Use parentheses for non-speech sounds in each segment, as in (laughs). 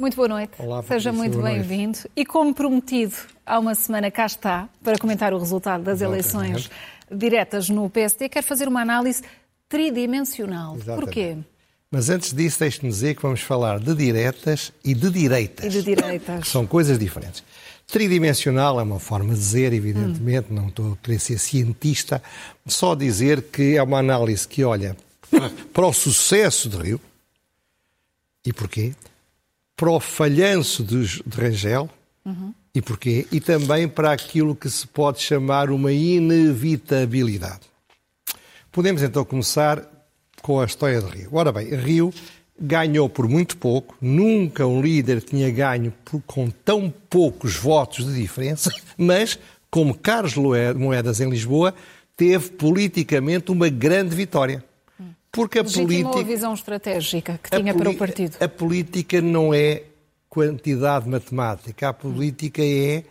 Muito boa noite. Olá, Seja muito bem-vindo. E como prometido, há uma semana cá está para comentar o resultado das Exatamente. eleições diretas no PSD. Quero fazer uma análise tridimensional. Exatamente. Porquê? Mas antes disso, deixe-me dizer que vamos falar de diretas e de direitas. E de direitas. São coisas diferentes. Tridimensional é uma forma de dizer, evidentemente, não estou a querer ser cientista, só dizer que é uma análise que olha (laughs) para o sucesso de Rio. E porquê? Para o falhanço de, de Rangel. E porquê? E também para aquilo que se pode chamar uma inevitabilidade. Podemos então começar com a história de Rio. Ora bem, Rio ganhou por muito pouco, nunca um líder tinha ganho por- com tão poucos votos de diferença, (laughs) mas, como Carlos Moedas em Lisboa, teve politicamente uma grande vitória. Porque a Legitimou a política. visão estratégica que tinha para o partido. A política não é quantidade matemática, a política é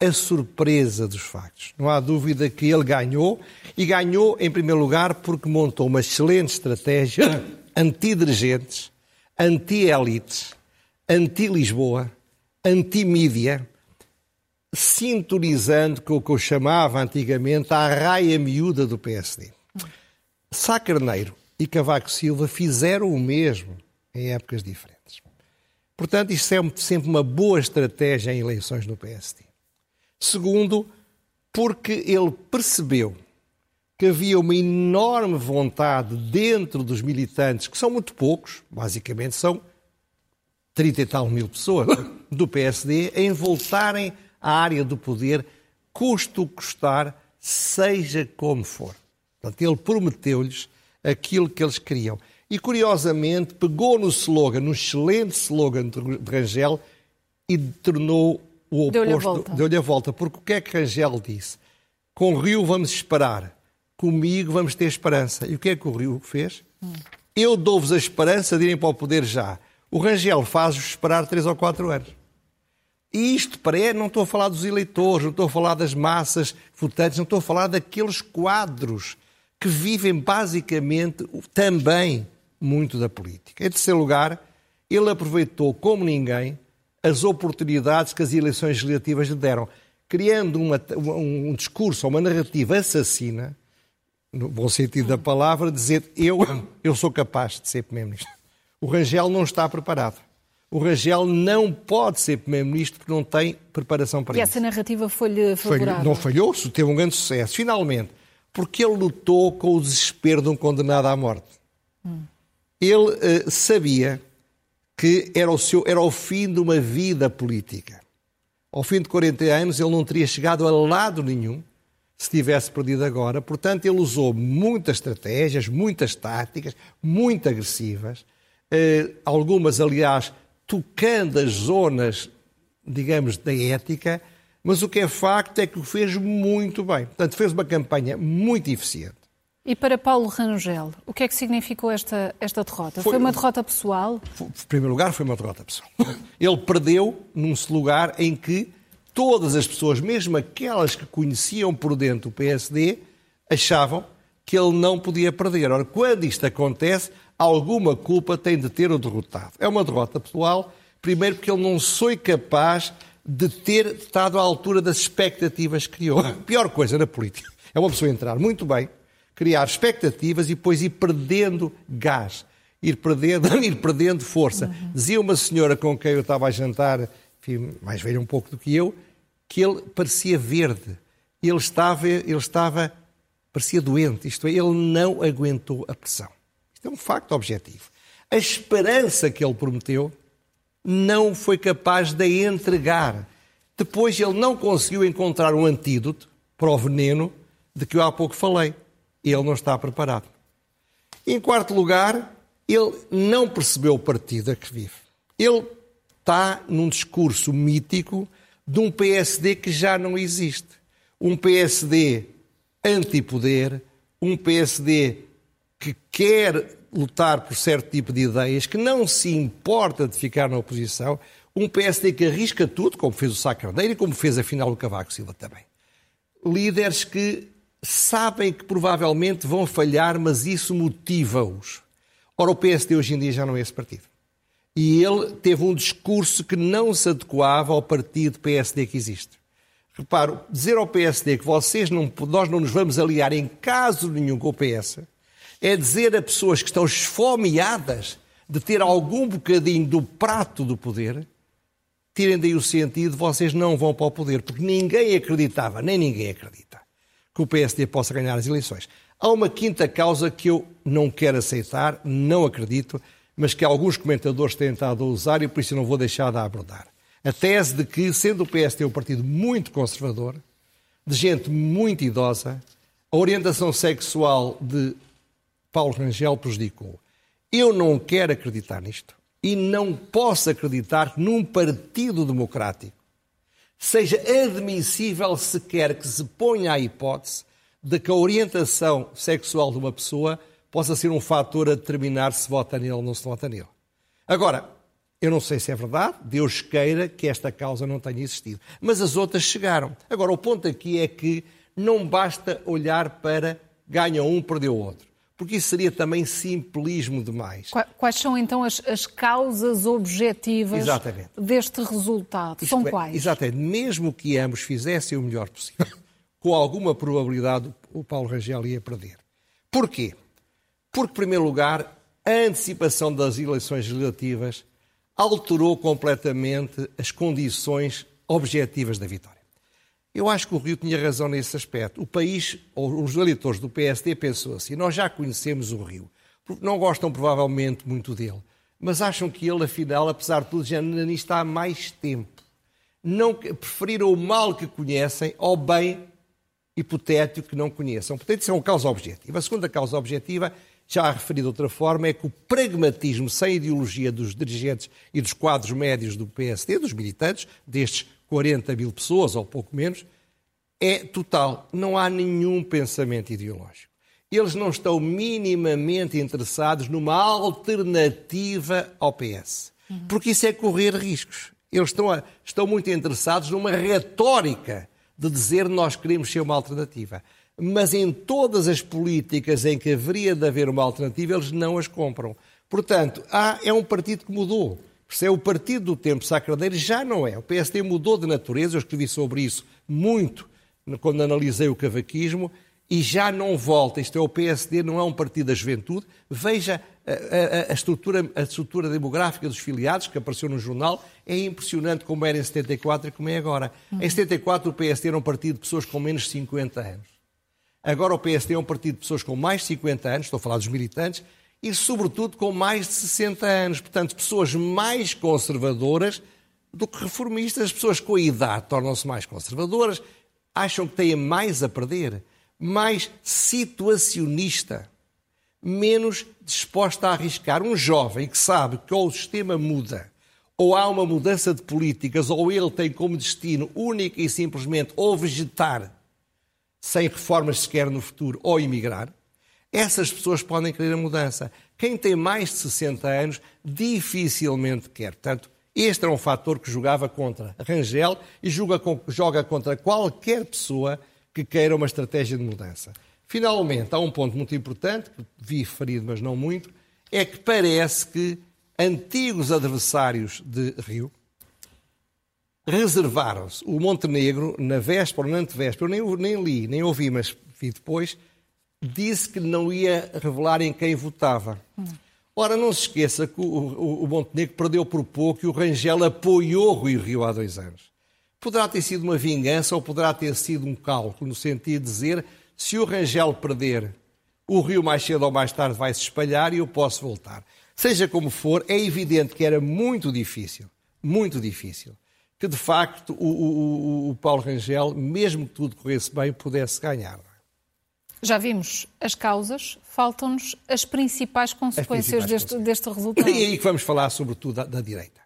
a surpresa dos factos. Não há dúvida que ele ganhou e ganhou, em primeiro lugar, porque montou uma excelente estratégia anti-dirigentes, anti-elites, anti-Lisboa, anti-mídia, sintonizando com o que eu chamava antigamente a raia miúda do PSD. Sá Carneiro e Cavaco Silva fizeram o mesmo em épocas diferentes. Portanto, isto é sempre uma boa estratégia em eleições no PSD. Segundo, porque ele percebeu que havia uma enorme vontade dentro dos militantes, que são muito poucos, basicamente são 30 e tal mil pessoas (laughs) do PSD, em voltarem à área do poder, custe o que custar, seja como for. Portanto, ele prometeu-lhes aquilo que eles queriam. E, curiosamente, pegou no slogan, no excelente slogan de Rangel, e tornou o Deu-lhe a oposto. volta. Deu-lhe a volta. Porque o que é que Rangel disse? Com o Rio vamos esperar. Comigo vamos ter esperança. E o que é que o Rio fez? Eu dou-vos a esperança de irem para o poder já. O Rangel faz-vos esperar três ou quatro anos. E isto para ele, não estou a falar dos eleitores, não estou a falar das massas votantes, não estou a falar daqueles quadros que vivem basicamente também muito da política. Em terceiro lugar, ele aproveitou como ninguém as oportunidades que as eleições legislativas lhe deram, criando uma- um, discurso, uma narrativa assassina, no bom sentido da palavra, dizer eu, (clears throat) eu sou capaz de ser Primeiro-Ministro. O Rangel não está preparado. O Rangel não pode ser Primeiro-Ministro porque não tem preparação para E isso. essa narrativa foi-lhe Falhou- favorável. não falhou, teve um grande sucesso. Finalmente, porque ele lutou com o desespero de um condenado à morte. Ele eh, sabia que era o, seu, era o fim de uma vida política. Ao fim de 40 anos, ele não teria chegado a lado nenhum se tivesse perdido agora. Portanto, ele usou muitas estratégias, muitas táticas, muito agressivas, eh, algumas, aliás, tocando as zonas, digamos, da ética, mas o que é facto é que o fez muito bem. Portanto, fez uma campanha muito eficiente. E para Paulo Rangel, o que é que significou esta, esta derrota? Foi, Foi- uma derrota pessoal? F- Em primeiro lugar, foi uma derrota pessoal. Ele perdeu num lugar em que todas as pessoas, mesmo aquelas que conheciam por dentro o PSD, achavam que ele não podia perder. Ora, quando isto acontece, alguma culpa tem de ter o derrotado. É uma derrota pessoal, primeiro porque ele não foi capaz de ter estado à altura das expectativas que criou. A pior coisa na política é uma pessoa entrar muito bem, criar expectativas e depois ir perdendo gás, ir perdendo, (laughs) ir perdendo força. Dizia uma senhora com quem eu estava a jantar, enfim, mais velha um pouco do que eu, que ele parecia verde. Ele estava, ele estava, parecia doente, isto é, ele não aguentou a pressão. Isto é um facto objetivo. A esperança que ele prometeu não foi capaz de a entregar. Depois ele não conseguiu encontrar um antídoto para o veneno de que eu há pouco falei. Ele não está preparado. Em quarto lugar, ele não percebeu o partido a que vive. Ele está num discurso mítico de um PSD que já não existe. Um PSD antipoder, um PSD que quer lutar por certo tipo de ideias, que não se importa de ficar na oposição, um PSD que arrisca tudo, como fez o Sá Carneiro e como fez afinal o Cavaco Silva também. Líderes que sabem que provavelmente vão falhar, mas isso motiva-os. Ora, o PSD hoje em dia já não é esse partido. E ele teve um discurso que não se adequava ao partido PSD que existe. Reparo, dizer ao PSD que vocês não, nós não nos vamos aliar em caso nenhum com o PS é dizer a pessoas que estão esfomeadas de ter algum bocadinho do prato do poder, tirem daí o sentido, vocês não vão para o poder, porque ninguém acreditava, nem ninguém acredita, que o PSD possa ganhar as eleições. Há uma quinta causa que eu não quero aceitar, não acredito, mas que alguns comentadores têm tentado usar e por isso não vou deixar de abordar. A tese de que, sendo o PSD um partido muito conservador, de gente muito idosa, a orientação sexual de Paulo Rangel prejudicou. Eu não quero acreditar nisto e não posso acreditar que num partido democrático seja admissível sequer que se ponha a hipótese de que a orientação sexual de uma pessoa possa ser um fator a determinar se vota nele ou não se vota nele. Agora, eu não sei se é verdade, Deus queira que esta causa não tenha existido. Mas as outras chegaram. Agora, o ponto aqui é que não basta olhar para ganha um, perdeu outro. Porque isso seria também simplismo demais. Quais são então as, as causas objetivas exatamente. deste resultado? Isto são é, quais? Exatamente. Mesmo que ambos fizessem o melhor possível, (laughs) com alguma probabilidade o Paulo Rangel ia perder. Porquê? Porque, em primeiro lugar, a antecipação das eleições legislativas alterou completamente as condições objetivas da vitória. Eu acho que o Rio tinha razão nesse aspecto. O país, ou os eleitores do PSD, pensou assim: nós já conhecemos o Rio, não gostam provavelmente muito dele, mas acham que ele, afinal, apesar de tudo, já nem está há mais tempo. Não preferiram o mal que conhecem ao bem hipotético que não conheçam. Portanto, isso é uma causa objetiva. A segunda causa objetiva já referido de outra forma, é que o pragmatismo sem ideologia dos dirigentes e dos quadros médios do PSD, dos militantes, destes 40 mil pessoas ou pouco menos, é total. Não há nenhum pensamento ideológico. Eles não estão minimamente interessados numa alternativa ao PS. Porque isso é correr riscos. Eles estão, a, estão muito interessados numa retórica de dizer nós queremos ser uma alternativa mas em todas as políticas em que haveria de haver uma alternativa, eles não as compram. Portanto, há, é um partido que mudou. Se é o partido do tempo Sacradeiro, já não é. O PSD mudou de natureza, eu escrevi sobre isso muito quando analisei o cavaquismo, e já não volta. Isto é, o PSD não é um partido da juventude. Veja a, a, a, estrutura, a estrutura demográfica dos filiados, que apareceu no jornal, é impressionante como era em 74 e como é agora. Em 74 o PSD era um partido de pessoas com menos de 50 anos. Agora o PSD é um partido de pessoas com mais de 50 anos, estou a falar dos militantes, e sobretudo com mais de 60 anos. Portanto, pessoas mais conservadoras do que reformistas. As pessoas com a idade tornam-se mais conservadoras, acham que têm mais a perder, mais situacionista, menos disposta a arriscar. Um jovem que sabe que ou o sistema muda, ou há uma mudança de políticas, ou ele tem como destino única e simplesmente ou vegetar sem reformas sequer no futuro ou emigrar, essas pessoas podem querer a mudança. Quem tem mais de 60 anos dificilmente quer. Portanto, este era um fator que jogava contra Rangel e joga, joga contra qualquer pessoa que queira uma estratégia de mudança. Finalmente, há um ponto muito importante, que vi referido, mas não muito, é que parece que antigos adversários de Rio, reservaram-se. O Montenegro, na véspera ou na antevéspera, eu nem, nem li, nem ouvi, mas vi depois, disse que não ia revelar em quem votava. Ora, não se esqueça que o, o, o, Montenegro perdeu por pouco e o Rangel apoiou Rui Rio há dois anos. Poderá ter sido uma vingança ou poderá ter sido um cálculo, no sentido de dizer se o Rangel perder, o Rio mais cedo ou mais tarde vai se espalhar e eu posso voltar. Seja como for, é evidente que era muito difícil, muito difícil, que de facto o, o, Paulo Rangel, mesmo que tudo corresse bem, pudesse ganhar. Já vimos as causas, faltam-nos as principais consequências, as principais deste, deste, resultado. E aí que vamos falar, sobretudo, da, da direita.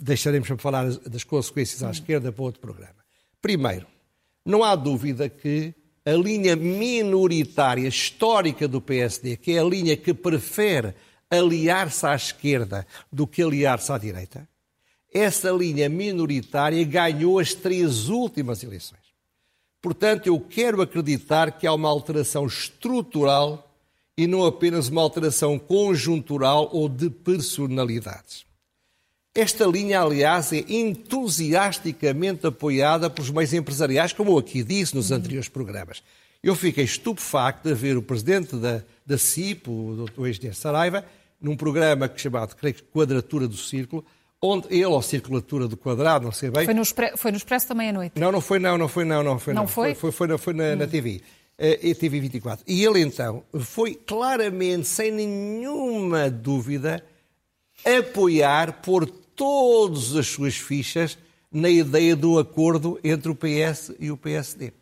Deixaremos para falar das consequências à hum. esquerda para outro programa. Primeiro, não há dúvida que a linha minoritária histórica do PSD, que é a linha que prefere aliar-se à esquerda do que aliar-se à direita, essa linha minoritária ganhou as três últimas eleições. Portanto, eu quero acreditar que há uma alteração estrutural e não apenas uma alteração conjuntural ou de personalidades. Esta linha, aliás, é entusiasticamente apoiada pelos meios empresariais, como eu aqui disse nos anteriores programas. Eu fiquei estupefacto de ver o presidente da, da CIP, o Dr. engenheiro Saraiva, num programa que chamado, creio que, Quadratura do Círculo, onde ele, ou Circulatura do Quadrado, não sei bem... Foi no, foi no Expresso também à noite? Não, não foi não, não foi não, não foi não. Não foi? Foi, foi, foi, foi na, hum. na TV. Uh, TV 24. E ele então foi claramente, sem nenhuma dúvida, apoiar, pôr todas as suas fichas na ideia do acordo entre o PS e o PSD.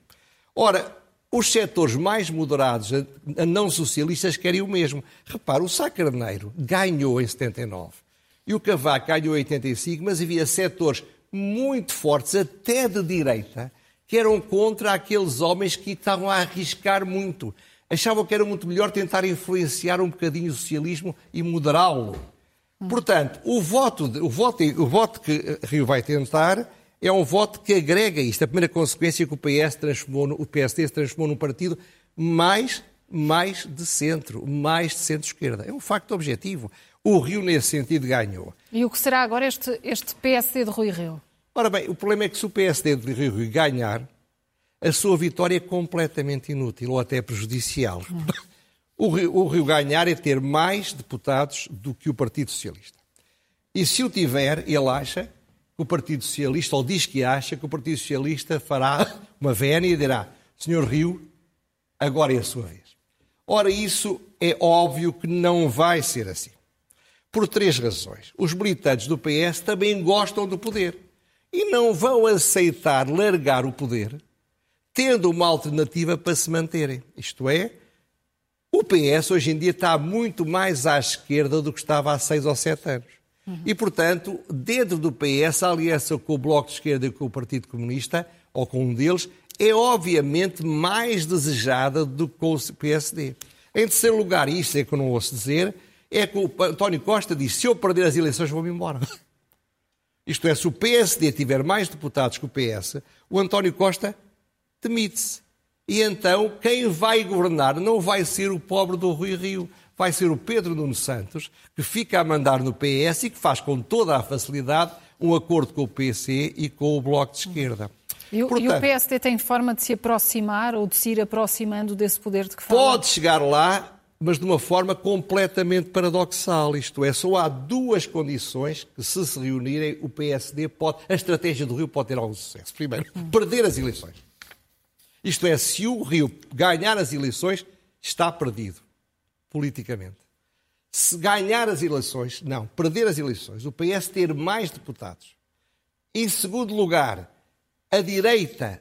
Ora, os setores mais moderados, a não socialistas, querem o mesmo. Repara, o Sá Carneiro ganhou em 79 e o Cavaco ganhou em 85, mas havia setores muito fortes, até de direita, que eram contra aqueles homens que estavam a arriscar muito. Achavam que era muito melhor tentar influenciar um bocadinho o socialismo e moderá-lo. Portanto, o voto, o, voto, o voto que Rio vai tentar é um voto que agrega isto. A primeira consequência é que o PS transformou, o PSD se transformou num partido mais, mais de centro, mais de centro-esquerda. É um facto objetivo. O Rio, nesse sentido, ganhou. E o que será agora este, este PSD de Rui Rio? Ora bem, o problema é que se o PSD de Rui Rio ganhar, a sua vitória é completamente inútil ou até prejudicial. Hum. (laughs) O Rio, o Rio ganhar é ter mais deputados do que o Partido Socialista. E se o tiver, ele acha que o Partido Socialista, ou diz que acha que o Partido Socialista fará (laughs) uma vénia e dirá: Senhor Rio, agora é a sua vez. Ora, isso é óbvio que não vai ser assim. Por três razões. Os militantes do PS também gostam do poder e não vão aceitar largar o poder tendo uma alternativa para se manterem. Isto é, o PS hoje em dia está muito mais à esquerda do que estava há seis ou sete anos. Uhum. E, portanto, dentro do PS, a aliança com o Bloco de Esquerda e com o Partido Comunista, ou com um deles, é obviamente mais desejada do que com o PSD. Em terceiro lugar, e isto é que eu não ouço dizer, é que o António Costa disse: se eu perder as eleições, vou-me embora. (laughs) Isto é, se o PSD tiver mais deputados que o PS, o António Costa demite-se. E então quem vai governar não vai ser o pobre do Rui Rio, vai ser o Pedro Nuno Santos, que fica a mandar no PS e que faz com toda a facilidade um acordo com o PC e com o Bloco de Esquerda. E, Portanto, e o PSD tem forma de se aproximar ou de se ir aproximando desse poder de que fala? Pode chegar lá, mas de uma forma completamente paradoxal. Isto é, só há duas condições que, se se reunirem, o PSD pode. A estratégia do Rio pode ter algum sucesso. Primeiro, perder as eleições. Isto é, se o Rio ganhar as eleições, está perdido politicamente. Se ganhar as eleições, não, perder as eleições, o PS ter mais deputados. Em segundo lugar, a direita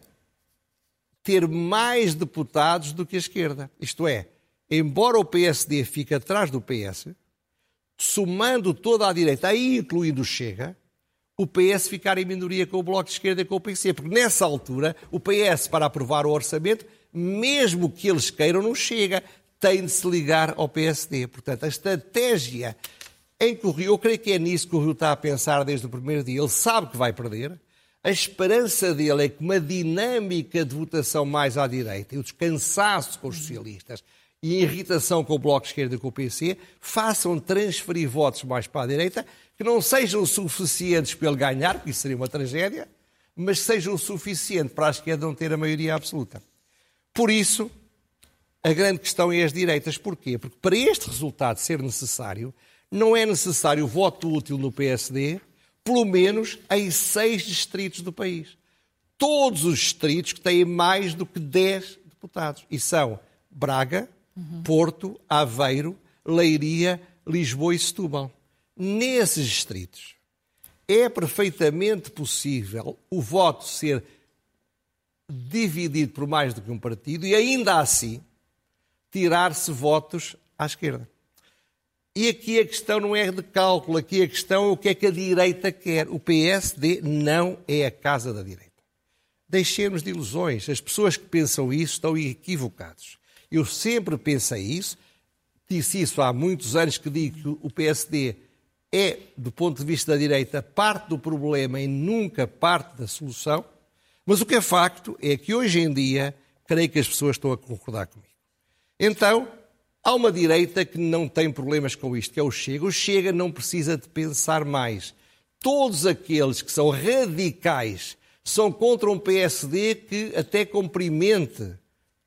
ter mais deputados do que a esquerda. Isto é, embora o PSD fique atrás do PS, somando toda a direita, aí incluindo o Chega, o PS ficar em minoria com o Bloco de Esquerda e com o PC, porque nessa altura o PS, para aprovar o orçamento, mesmo que eles queiram, não chega, tem de se ligar ao PSD. Portanto, a estratégia em que o Rio, eu creio que é nisso que o Rio está a pensar desde o primeiro dia, ele sabe que vai perder, a esperança dele é que uma dinâmica de votação mais à direita e o descansaço com os socialistas e irritação com o Bloco de Esquerda e com o PC façam transferir votos mais para a direita que não sejam suficientes para ele ganhar, porque isso seria uma tragédia, mas sejam suficientes para a esquerda não ter a maioria absoluta. Por isso, a grande questão é as direitas. Porquê? Porque para este resultado ser necessário, não é necessário voto útil no PSD, pelo menos em seis distritos do país. Todos os distritos que têm mais do que 10 deputados. E são Braga, uhum. Porto, Aveiro, Leiria, Lisboa e Setúbal nesses distritos, é perfeitamente possível o voto ser dividido por mais do que um partido e ainda assim tirar-se votos à esquerda. E aqui a questão não é de cálculo, aqui a questão é o que é que a direita quer. O PSD não é a casa da direita. Deixemos de ilusões. As pessoas que pensam isso estão equivocados. Eu sempre pensei isso, disse isso há muitos anos que digo que o PSD é, do ponto de vista da direita, parte do problema e nunca parte da solução. Mas o que é facto é que hoje em dia, creio que as pessoas estão a concordar comigo. Então, há uma direita que não tem problemas com isto, que é o Chega. O Chega não precisa de pensar mais. todos aqueles que são radicais são contra um PSD que até cumprimente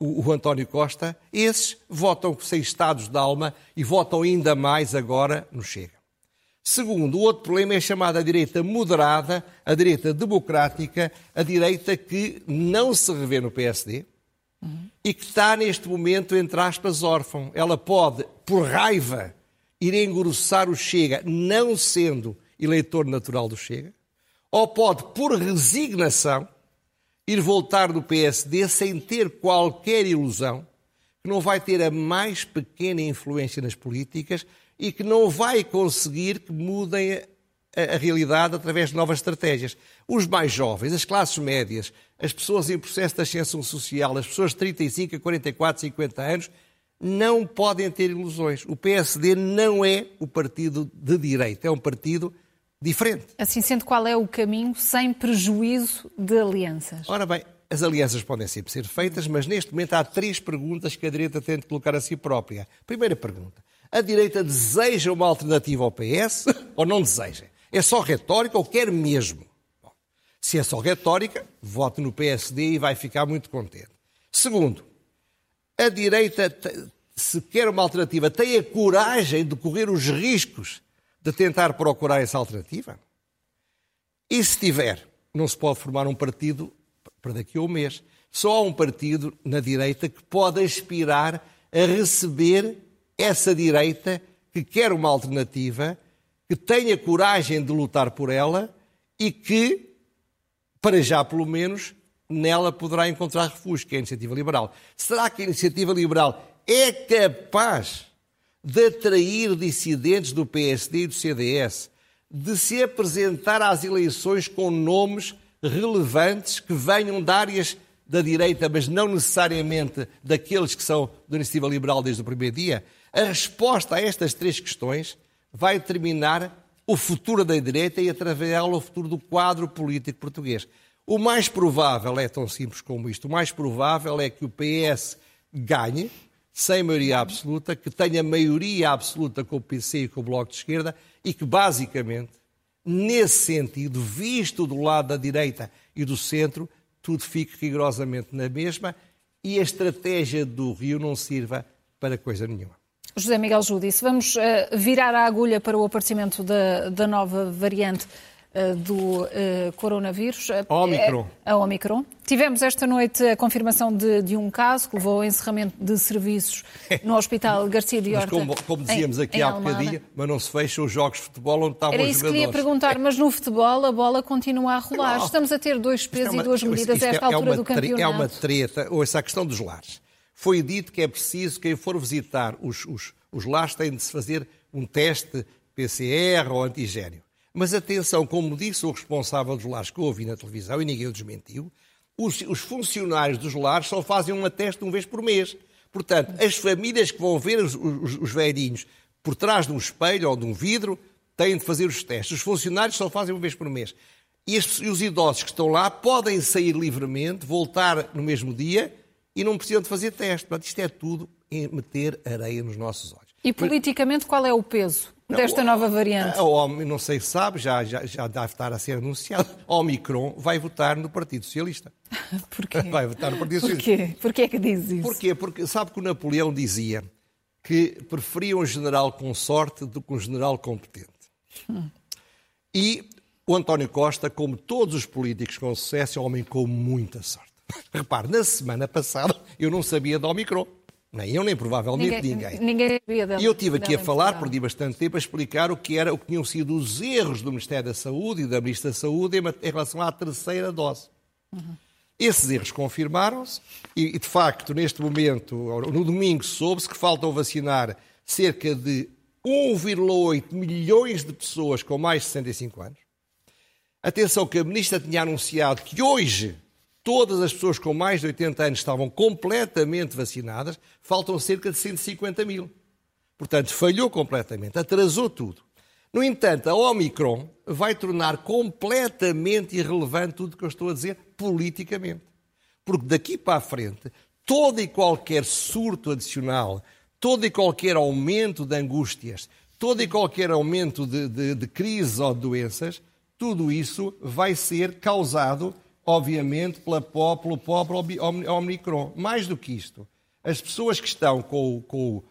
o, o, António Costa, esses votam sem estados de alma e votam ainda mais agora no Chega. Segundo, o outro problema é a chamada direita moderada, a direita democrática, a direita que não se revê no PSD uhum. e que está neste momento, entre aspas, órfão. Ela pode, por raiva, ir engrossar o Chega, não sendo eleitor natural do Chega, ou pode, por resignação, ir voltar do PSD sem ter qualquer ilusão que não vai ter a mais pequena influência nas políticas e que não vai conseguir que mudem a, a, realidade através de novas estratégias. Os mais jovens, as classes médias, as pessoas em processo de ascensão social, as pessoas de 35 a 44, 50 anos, não podem ter ilusões. O PSD não é o partido de direita, é um partido diferente. Assim sendo, qual é o caminho sem prejuízo de alianças? Ora bem, as alianças podem sempre ser feitas, mas neste momento há três perguntas que a direita tem de colocar a si própria. Primeira pergunta: a direita deseja uma alternativa ao PS (laughs) ou não deseja? É só retórica ou quer mesmo? Bom, se é só retórica, vote no PSD e vai ficar muito contente. Segundo, a direita, se quer uma alternativa, tem a coragem de correr os riscos de tentar procurar essa alternativa? E se tiver, não se pode formar um partido para daqui a um mês. Só há um partido na direita que pode aspirar a receber essa direita que quer uma alternativa, que tenha coragem de lutar por ela e que, para já pelo menos, nela poderá encontrar refúgio, que é a iniciativa liberal. Será que a iniciativa liberal é capaz de atrair dissidentes do PSD e do CDS, de se apresentar às eleições com nomes relevantes que venham de áreas da direita, mas não necessariamente daqueles que são da iniciativa liberal desde o primeiro dia? A resposta a estas três questões vai determinar o futuro da direita e, através dela, o futuro do quadro político português. O mais provável é tão simples como isto. O mais provável é que o PS ganhe, sem maioria absoluta, que tenha maioria absoluta com o PC e com o Bloco de Esquerda e que, basicamente, nesse sentido, visto do lado da direita e do centro, tudo fique rigorosamente na mesma e a estratégia do Rio não sirva para coisa nenhuma. José Miguel Judice, vamos uh, virar a agulha para o aparecimento da, da nova variante do uh, coronavírus. Omicron. a Omicron. Tivemos esta noite a confirmação de, de, um caso que levou ao encerramento de serviços no (laughs) Hospital Garcia de Horta. Mas como, como dizíamos em, aqui em há bocadinho, mas não se fecham os jogos de futebol onde estavam Era os isso jogadores. que queria perguntar, mas no futebol a bola continua a rolar. Não. Estamos a ter dois pesos é uma, e duas medidas a esta é, altura é do campeonato. É uma treta, ou essa questão dos lares foi dito que é preciso, quem for visitar os, os, os lares tem de se fazer um teste PCR ou antigênio. Mas atenção, como disse o responsável dos lares que eu ouvi na televisão, e ninguém o desmentiu, os, os funcionários dos lares só fazem uma teste uma vez por mês. Portanto, as famílias que vão ver os, os, os velhinhos por trás de um espelho ou de um vidro têm de fazer os testes. Os funcionários só fazem uma vez por mês. E, e os idosos que estão lá podem sair livremente, voltar no mesmo dia e não precisam de fazer teste. Portanto, isto é tudo meter areia nos nossos olhos. E politicamente qual é o peso desta não, nova variante? Não sei se sabe, já, já, já deve estar a ser anunciado. (laughs) A Omicron vai votar no Partido Socialista. (laughs) Porquê? (laughs) Vai votar no Partido Porquê? Socialista. Porquê é que diz isso? Porquê? Porque sabe que o Napoleão dizia que preferia um general com sorte do que um general competente. Hum. E o António Costa, como todos os políticos com sucesso, é um homem com muita sorte. Repare, na semana passada eu não sabia da Omicron. Nem eu, nem provavelmente ninguém. Ninguém sabia dela. E eu estive aqui a falar, perdi bastante tempo, a explicar o que, era, o que tinham sido os erros do Ministério da Saúde e da Ministra da Saúde em, relação à terceira dose. Uhum. Esses erros confirmaram-se e, de facto, neste momento, no domingo, soube-se que faltam vacinar cerca de 1,8 milhões de pessoas com mais de 65 anos. Atenção que a Ministra tinha anunciado que hoje todas as pessoas com mais de 80 anos estavam completamente vacinadas, faltam cerca de 150 mil. Portanto, falhou completamente, atrasou tudo. No entanto, a Omicron vai tornar completamente irrelevante tudo o que eu estou a dizer politicamente. Porque daqui para a frente, todo e qualquer surto adicional, todo e qualquer aumento de angústias, todo e qualquer aumento de, de, de crises ou de doenças, Tudo isso vai ser causado, obviamente, pela, pelo pobre Omicron. Mais do que isto, as pessoas que estão com, com,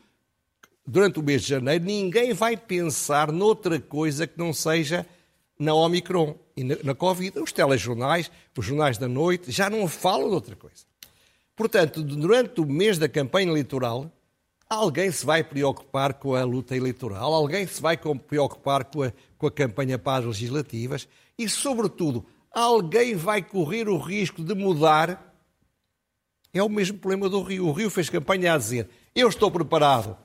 durante o mês de janeiro, ninguém vai pensar noutra coisa que não seja na Omicron e na, na Covid. Os telejornais, os jornais da noite, já não falam de outra coisa. Portanto, durante o mês da campanha eleitoral, alguém se vai preocupar com a luta eleitoral, alguém se vai preocupar com a, com a campanha para as legislativas e, sobretudo, alguém vai correr o risco de mudar. É o mesmo problema do Rio. O Rio fez campanha a dizer: Eu estou preparado.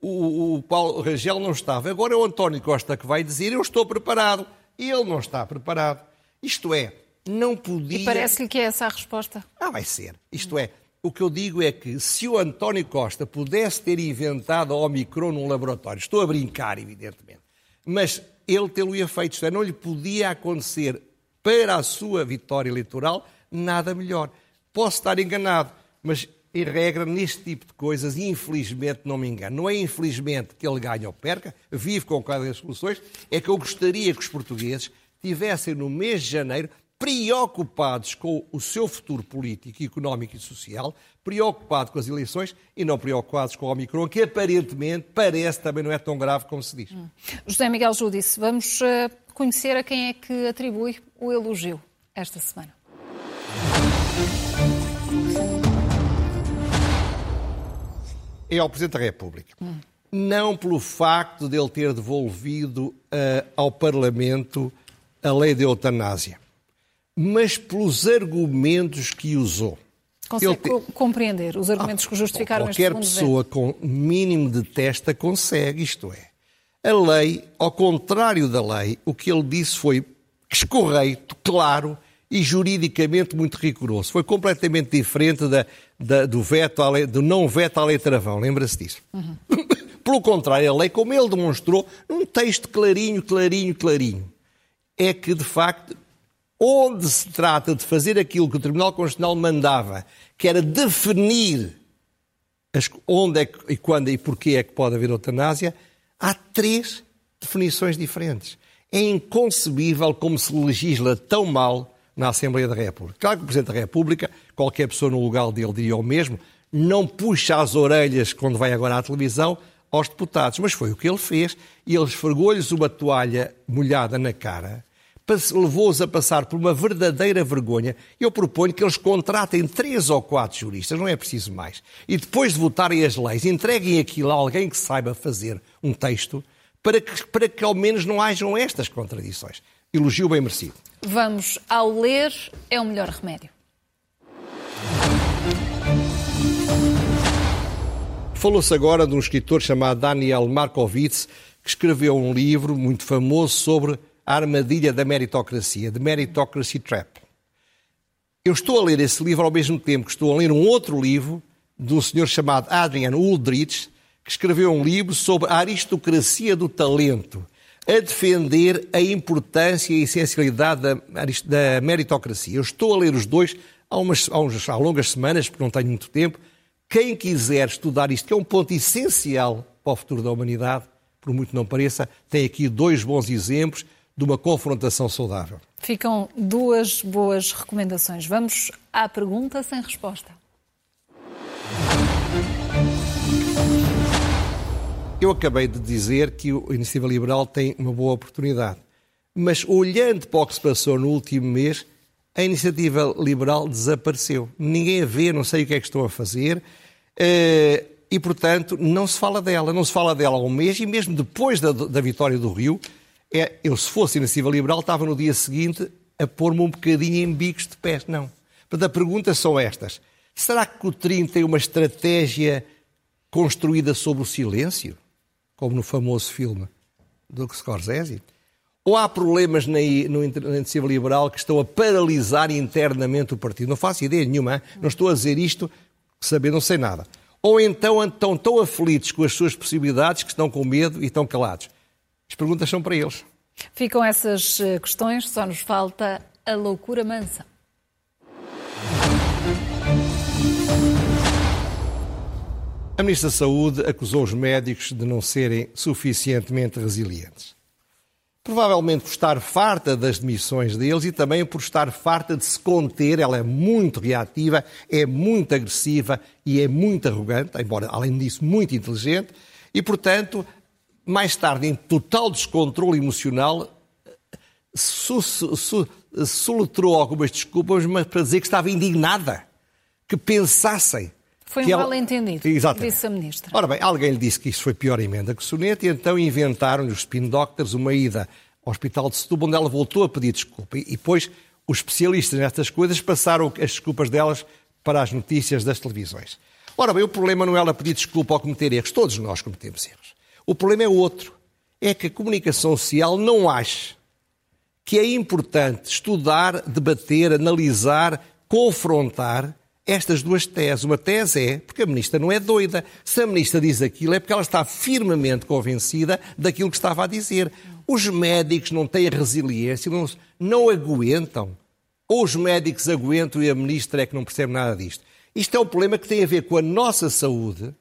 O, o Paulo Rangel não estava. Agora é o António Costa que vai dizer: Eu estou preparado. E ele não está preparado. Isto é, não podia. E parece-lhe que é essa a resposta? Ah, vai ser. Isto é, o que eu digo é que se o António Costa pudesse ter inventado a Omicron num laboratório, estou a brincar, evidentemente, mas ele tê-lo-ia feito, isto é, não lhe podia acontecer para a sua vitória eleitoral nada melhor. Posso estar enganado, mas em regra, neste tipo de coisas, infelizmente não me engano. Não é infelizmente que ele ganhe ou perca, vive com cada das soluções, é que eu gostaria que os portugueses tivessem no mês de janeiro preocupados com o seu futuro político, económico e social, preocupados com as eleições e não preocupados com o Omicron, que aparentemente parece também não é tão grave como se diz. Hum. José Miguel Judice, vamos uh, conhecer a quem é que atribui o elogio esta semana. É ao Presidente da República. Hum. Não pelo facto de ele ter devolvido uh, ao Parlamento a lei de eutanásia mas pelos argumentos que usou. Consegue te... compreender os argumentos ah, que justificaram este Qualquer pessoa com mínimo de testa consegue, isto é. A lei, ao contrário da lei, o que ele disse foi escorreito, claro e juridicamente muito rigoroso. Foi completamente diferente da, da, do, veto lei, do não veto à lei travão, lembra-se disso? Uhum. (laughs) Pelo contrário, a lei, como ele demonstrou, num texto clarinho, clarinho, clarinho, é que, de facto, onde se trata de fazer aquilo que o Tribunal Constitucional mandava, que era definir onde é que, e quando e porquê é que pode haver eutanásia, há três definições diferentes. É inconcebível como se legisla tão mal na Assembleia da República. Claro que o Presidente da República, qualquer pessoa no lugar dele diria o mesmo, não puxa as orelhas quando vai agora à televisão aos deputados, mas foi o que ele fez e ele esfregou-lhes uma toalha molhada na cara levou-os a passar por uma verdadeira vergonha. Eu proponho que eles contratem três ou quatro juristas, não é preciso mais. E depois de votarem as leis, entreguem aquilo a alguém que saiba fazer um texto para que, para que ao menos não hajam estas contradições. Elogio bem merecido. Vamos ao ler é o melhor remédio. Falou-se agora de um escritor chamado Daniel Markovits, que escreveu um livro muito famoso sobre a armadilha da meritocracia, The Meritocracy Trap. Eu estou a ler esse livro ao mesmo tempo que estou a ler um outro livro de um senhor chamado Adrian Uldrich, que escreveu um livro sobre a aristocracia do talento, a defender a importância e a essencialidade da, da meritocracia. Eu estou a ler os dois há, umas, há, uns, há longas semanas, porque não tenho muito tempo. Quem quiser estudar isto, que é um ponto essencial para o futuro da humanidade, por muito não pareça, tem aqui dois bons exemplos de uma confrontação saudável. Ficam duas boas recomendações. Vamos à pergunta sem resposta. Eu acabei de dizer que a Iniciativa Liberal tem uma boa oportunidade. Mas olhando para o que se passou no último mês, a Iniciativa Liberal desapareceu. Ninguém a vê, não sei o que é que estão a fazer. Eh, e, portanto, não se fala dela. Não se fala dela há um mês e mesmo depois da, da vitória do Rio, é, eu, se fosse iniciativa liberal, estava no dia seguinte a pôr-me um bocadinho em bicos de pés. Não. Portanto, a pergunta são estas. Será que o Trim tem uma estratégia construída sobre o silêncio? Como no famoso filme do Scorsese? Ou há problemas na, no, iniciativa liberal que estão a paralisar internamente o partido? Não faço ideia nenhuma. Não estou a dizer isto saber, não sei nada. Ou então estão tão aflitos com as suas possibilidades que estão com medo e estão calados. As perguntas são para eles. Ficam essas eh, questões, só nos falta a loucura mansa. A Ministra da Saúde acusou os médicos de não serem suficientemente resilientes. provavelmente por estar farta das demissões deles e também por estar farta de se conter. Ela é muito reativa, é muito agressiva e é muito arrogante, embora, além disso, muito inteligente. E, portanto, mais tarde, em total descontrole emocional, soletrou algumas desculpas, mas para dizer que estava indignada, que pensassem foi um ela... mal-entendido, disse a ministra. Ora bem, alguém lhe disse que isso foi pior emenda que o soneto e então inventaram os spin doctors uma ida ao Hospital de Setúbal onde ela voltou a pedir desculpa. E depois os especialistas nestas coisas passaram as desculpas delas para as notícias das televisões. Ora bem, o problema não é ela pedir desculpa ou cometer erros. Todos nós cometemos erros. O problema é outro. É que a comunicação social não acha que é importante estudar, debater, analisar, confrontar estas duas teses. Uma tese é porque a ministra não é doida. Se a ministra diz aquilo é porque ela está firmemente convencida daquilo que estava a dizer. Os médicos não têm resiliência, não, não aguentam. Ou os médicos aguentam e a ministra é que não percebe nada disto. Isto é um problema que tem a ver com a nossa saúde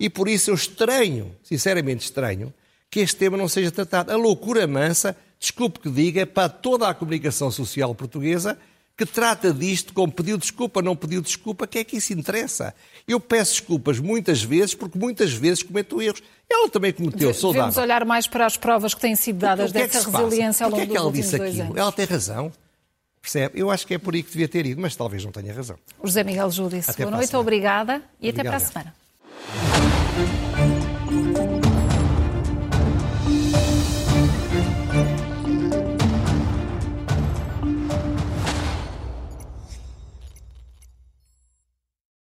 e por isso eu estranho, sinceramente estranho, que este tema não seja tratado. A loucura mansa, desculpe que diga, é para toda a comunicação social portuguesa que trata disto como pediu desculpa, não pediu desculpa, que é que isso interessa? Eu peço desculpas muitas vezes, porque muitas vezes cometo erros. Ela também cometeu, saudável. Devemos olhar mais para as provas que têm sido dadas é dessa resiliência ao longo dos últimos dois anos. Ela tem razão. Percebe? Eu acho que é por aí que devia ter ido, mas talvez não tenha razão. José Miguel Júdice, boa noite, obrigada e até para a semana. Thank you.